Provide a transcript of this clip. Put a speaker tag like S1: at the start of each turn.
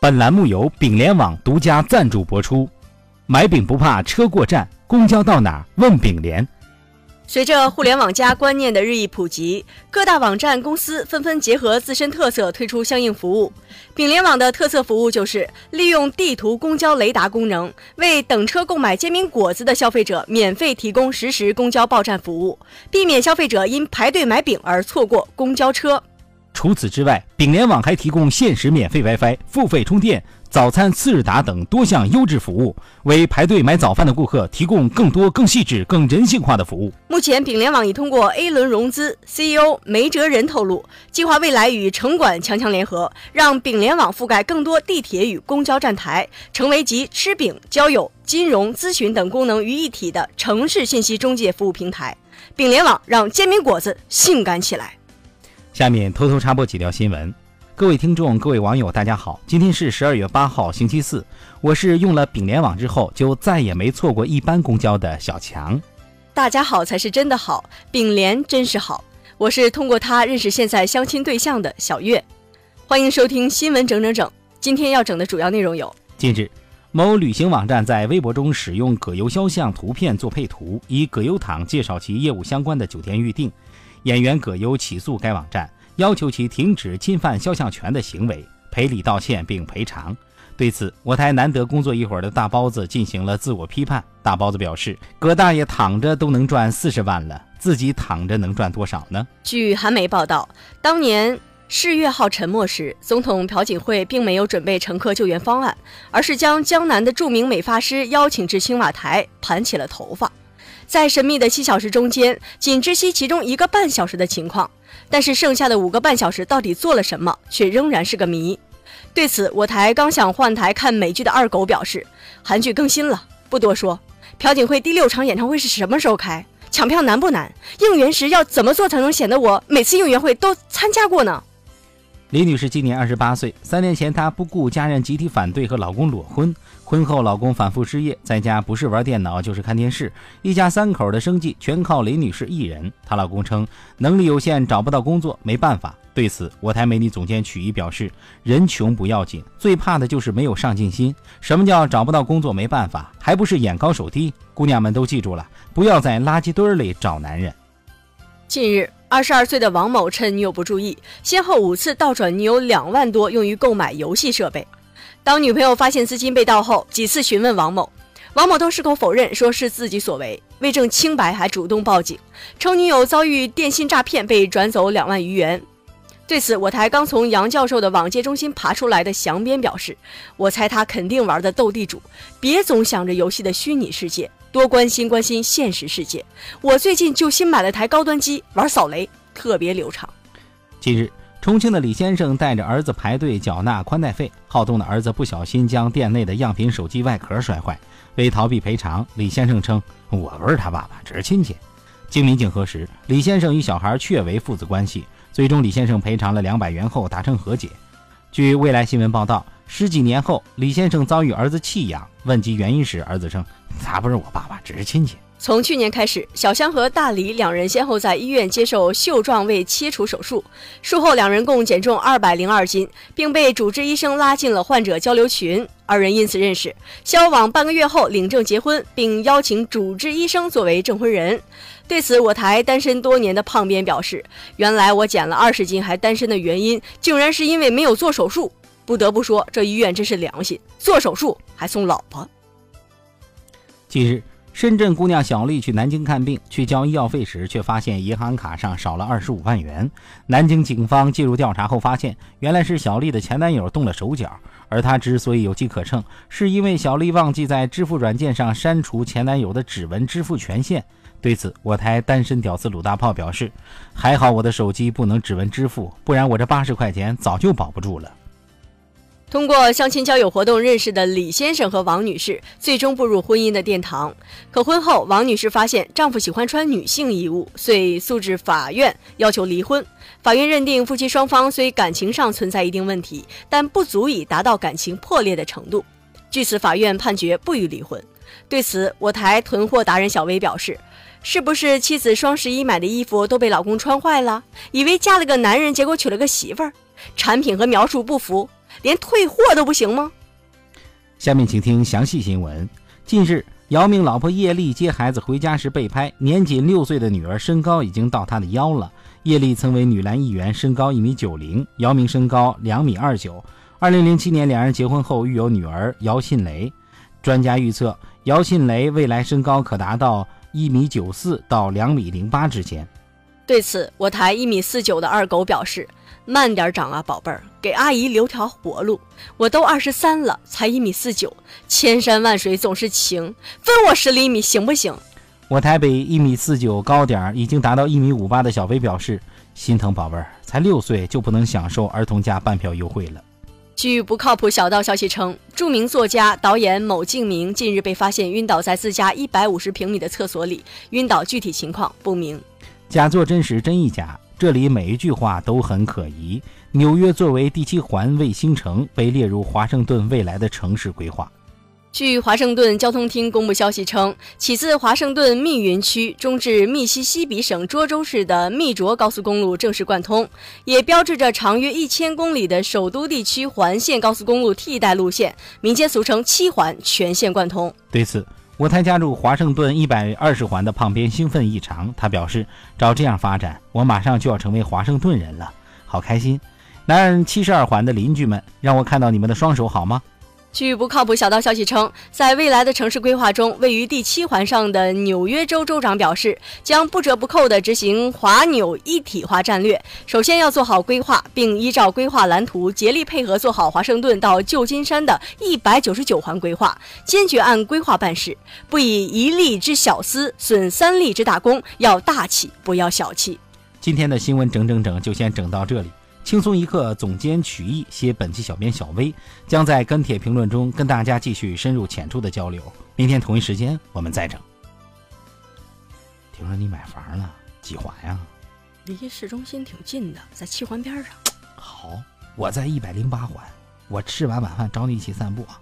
S1: 本栏目由饼联网独家赞助播出。买饼不怕车过站，公交到哪问饼联。
S2: 随着“互联网加”观念的日益普及，各大网站公司纷纷结合自身特色推出相应服务。饼联网的特色服务就是利用地图公交雷达功能，为等车购买煎饼果子的消费者免费提供实时公交报站服务，避免消费者因排队买饼而错过公交车。
S1: 除此之外，饼联网还提供限时免费 WiFi、付费充电、早餐次日达等多项优质服务，为排队买早饭的顾客提供更多、更细致、更人性化的服务。
S2: 目前，饼联网已通过 A 轮融资，CEO 梅哲仁透露，计划未来与城管强强联合，让饼联网覆盖更多地铁与公交站台，成为集吃饼、交友、金融、咨询等功能于一体的城市信息中介服务平台。饼联网让煎饼果子性感起来。
S1: 下面偷偷插播几条新闻，各位听众、各位网友，大家好，今天是十二月八号，星期四，我是用了丙联网之后就再也没错过一班公交的小强。
S2: 大家好才是真的好，丙联真是好，我是通过他认识现在相亲对象的小月。欢迎收听新闻整整整，今天要整的主要内容有：
S1: 近日，某旅行网站在微博中使用葛优肖像图片做配图，以葛优躺介绍其业务相关的酒店预订。演员葛优起诉该网站，要求其停止侵犯肖像权的行为，赔礼道歉并赔偿。对此，我台难得工作一会儿的大包子进行了自我批判。大包子表示：“葛大爷躺着都能赚四十万了，自己躺着能赚多少呢？”
S2: 据韩媒报道，当年世越号沉没时，总统朴槿惠并没有准备乘客救援方案，而是将江南的著名美发师邀请至青瓦台盘起了头发。在神秘的七小时中间，仅知悉其中一个半小时的情况，但是剩下的五个半小时到底做了什么，却仍然是个谜。对此，我台刚想换台看美剧的二狗表示，韩剧更新了，不多说。朴槿惠第六场演唱会是什么时候开？抢票难不难？应援时要怎么做才能显得我每次应援会都参加过呢？
S1: 李女士今年二十八岁，三年前她不顾家人集体反对和老公裸婚，婚后老公反复失业，在家不是玩电脑就是看电视，一家三口的生计全靠李女士一人。她老公称能力有限，找不到工作，没办法。对此，我台美女总监曲艺表示：人穷不要紧，最怕的就是没有上进心。什么叫找不到工作没办法？还不是眼高手低？姑娘们都记住了，不要在垃圾堆里找男人。
S2: 近日。二十二岁的王某趁女友不注意，先后五次倒转女友两万多，用于购买游戏设备。当女朋友发现资金被盗后，几次询问王某，王某都矢口否认，说是自己所为。为证清白，还主动报警，称女友遭遇电信诈骗，被转走两万余元。对此，我台刚从杨教授的网戒中心爬出来的祥编表示：“我猜他肯定玩的斗地主，别总想着游戏的虚拟世界。”多关心关心现实世界。我最近就新买了台高端机，玩扫雷特别流畅。
S1: 近日，重庆的李先生带着儿子排队缴纳宽带费，好动的儿子不小心将店内的样品手机外壳摔坏。为逃避赔偿，李先生称：“我不是他爸爸，只是亲戚。”经民警核实，李先生与小孩确为父子关系。最终，李先生赔偿了两百元后达成和解。据未来新闻报道。十几年后，李先生遭遇儿子弃养，问及原因时，儿子称：“他不是我爸爸，只是亲戚。”
S2: 从去年开始，小香和大李两人先后在医院接受袖状胃切除手术，术后两人共减重二百零二斤，并被主治医生拉进了患者交流群，二人因此认识。交往半个月后领证结婚，并邀请主治医生作为证婚人。对此，我台单身多年的胖编表示：“原来我减了二十斤还单身的原因，竟然是因为没有做手术。”不得不说，这医院真是良心，做手术还送老婆。
S1: 近日，深圳姑娘小丽去南京看病，去交医药费时，却发现银行卡上少了二十五万元。南京警方介入调查后发现，原来是小丽的前男友动了手脚。而她之所以有机可乘，是因为小丽忘记在支付软件上删除前男友的指纹支付权限。对此，我台单身屌丝鲁大炮表示：“还好我的手机不能指纹支付，不然我这八十块钱早就保不住了。”
S2: 通过相亲交友活动认识的李先生和王女士，最终步入婚姻的殿堂。可婚后，王女士发现丈夫喜欢穿女性衣物，遂诉至法院要求离婚。法院认定夫妻双方虽感情上存在一定问题，但不足以达到感情破裂的程度。据此，法院判决不予离婚。对此，我台囤货达人小薇表示：“是不是妻子双十一买的衣服都被老公穿坏了？以为嫁了个男人，结果娶了个媳妇儿？产品和描述不符。”连退货都不行吗？
S1: 下面请听详细新闻。近日，姚明老婆叶丽接孩子回家时被拍，年仅六岁的女儿身高已经到她的腰了。叶丽曾为女篮一员，身高一米九零，姚明身高两米二九。二零零七年两人结婚后育有女儿姚信雷。专家预测，姚信雷未来身高可达到一米九四到两米零八之间。
S2: 对此，我台一米四九的二狗表示：“慢点长啊，宝贝儿，给阿姨留条活路。我都二十三了，才一米四九，千山万水总是情，分我十厘米行不行？”
S1: 我台北一米四九高点已经达到一米五八的小飞表示：“心疼宝贝儿，才六岁就不能享受儿童价半票优惠了。”
S2: 据不靠谱小道消息称，著名作家、导演某敬明近日被发现晕倒在自家一百五十平米的厕所里，晕倒具体情况不明。
S1: 假作真实，真亦假。这里每一句话都很可疑。纽约作为第七环卫星城，被列入华盛顿未来的城市规划。
S2: 据华盛顿交通厅公布消息称，起自华盛顿密云区中至密西西比省涿州市的密卓高速公路正式贯通，也标志着长约一千公里的首都地区环线高速公路替代路线（民间俗称“七环”）全线贯通。
S1: 对此，我才加入华盛顿一百二十环的胖边兴奋异常，他表示：“照这样发展，我马上就要成为华盛顿人了，好开心！南七十二环的邻居们，让我看到你们的双手好吗？”
S2: 据不靠谱小道消息称，在未来的城市规划中，位于第七环上的纽约州州长表示，将不折不扣地执行华纽一体化战略。首先要做好规划，并依照规划蓝图竭力配合做好华盛顿到旧金山的一百九十九环规划，坚决按规划办事，不以一利之小私损三利之大功，要大气不要小气。
S1: 今天的新闻整整整就先整到这里。轻松一刻，总监曲艺携本期小编小薇将在跟帖评论中跟大家继续深入浅出的交流。明天同一时间我们再整。听说你买房了，几环呀？
S2: 离市中心挺近的，在七环边上。
S1: 好，我在一百零八环。我吃完晚饭找你一起散步啊。